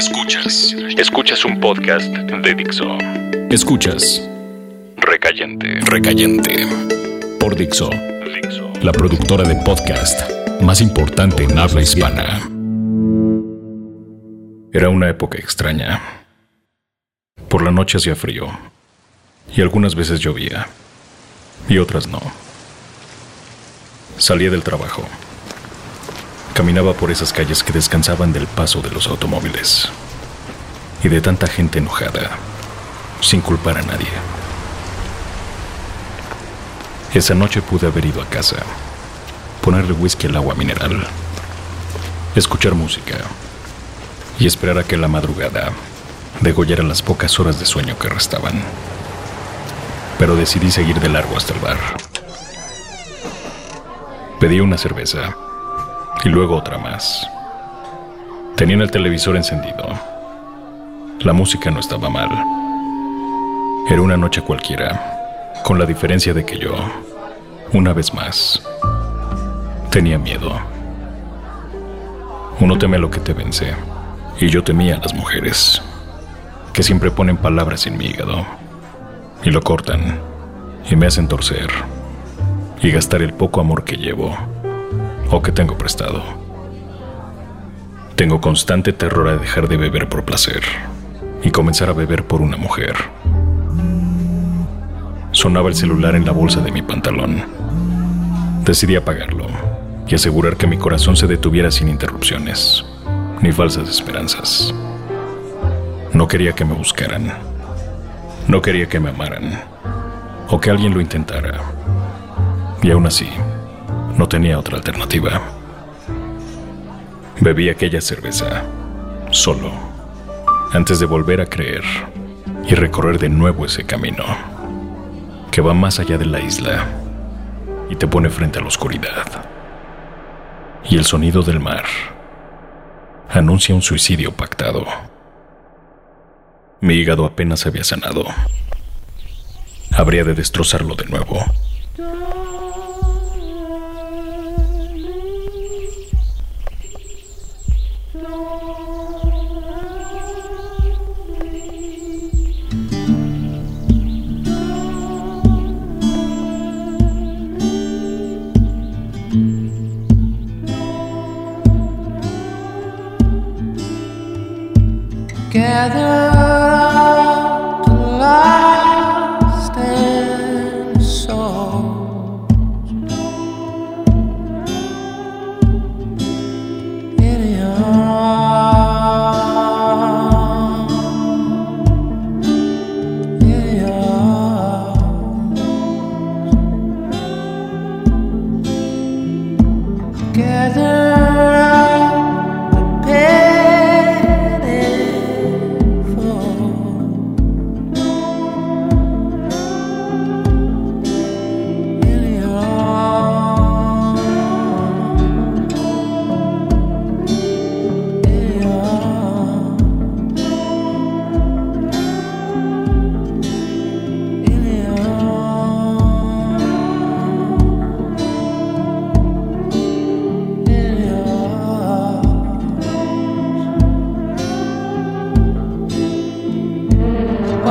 Escuchas. Escuchas un podcast de Dixo. Escuchas. Recayente. Recayente. Por Dixo. Dixo. La productora de podcast más importante en habla hispana. Era una época extraña. Por la noche hacía frío. Y algunas veces llovía. Y otras no. Salía del trabajo. Caminaba por esas calles que descansaban del paso de los automóviles y de tanta gente enojada, sin culpar a nadie. Esa noche pude haber ido a casa, ponerle whisky al agua mineral, escuchar música y esperar a que la madrugada degollara las pocas horas de sueño que restaban. Pero decidí seguir de largo hasta el bar. Pedí una cerveza y luego otra más. Tenían el televisor encendido. La música no estaba mal. Era una noche cualquiera, con la diferencia de que yo, una vez más, tenía miedo. Uno teme lo que te vence, y yo temía a las mujeres, que siempre ponen palabras en mi hígado, y lo cortan, y me hacen torcer, y gastar el poco amor que llevo o que tengo prestado. Tengo constante terror a dejar de beber por placer y comenzar a beber por una mujer. Sonaba el celular en la bolsa de mi pantalón. Decidí apagarlo y asegurar que mi corazón se detuviera sin interrupciones, ni falsas esperanzas. No quería que me buscaran. No quería que me amaran. O que alguien lo intentara. Y aún así, no tenía otra alternativa. Bebí aquella cerveza, solo, antes de volver a creer y recorrer de nuevo ese camino, que va más allá de la isla y te pone frente a la oscuridad. Y el sonido del mar anuncia un suicidio pactado. Mi hígado apenas había sanado. Habría de destrozarlo de nuevo. together.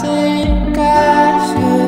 think I should.